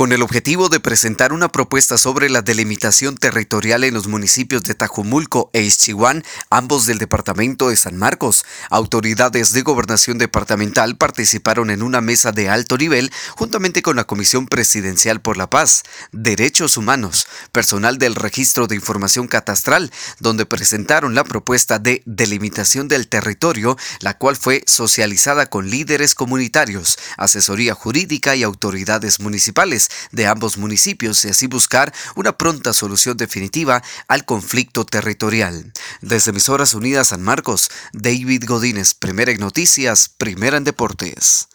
con el objetivo de presentar una propuesta sobre la delimitación territorial en los municipios de Tajumulco e Ischiguán, ambos del departamento de San Marcos. Autoridades de gobernación departamental participaron en una mesa de alto nivel juntamente con la Comisión Presidencial por la Paz, Derechos Humanos, personal del Registro de Información Catastral, donde presentaron la propuesta de delimitación del territorio, la cual fue socializada con líderes comunitarios, asesoría jurídica y autoridades municipales de ambos municipios y así buscar una pronta solución definitiva al conflicto territorial. Desde Emisoras Unidas San Marcos, David Godínez, Primera en Noticias, Primera en Deportes.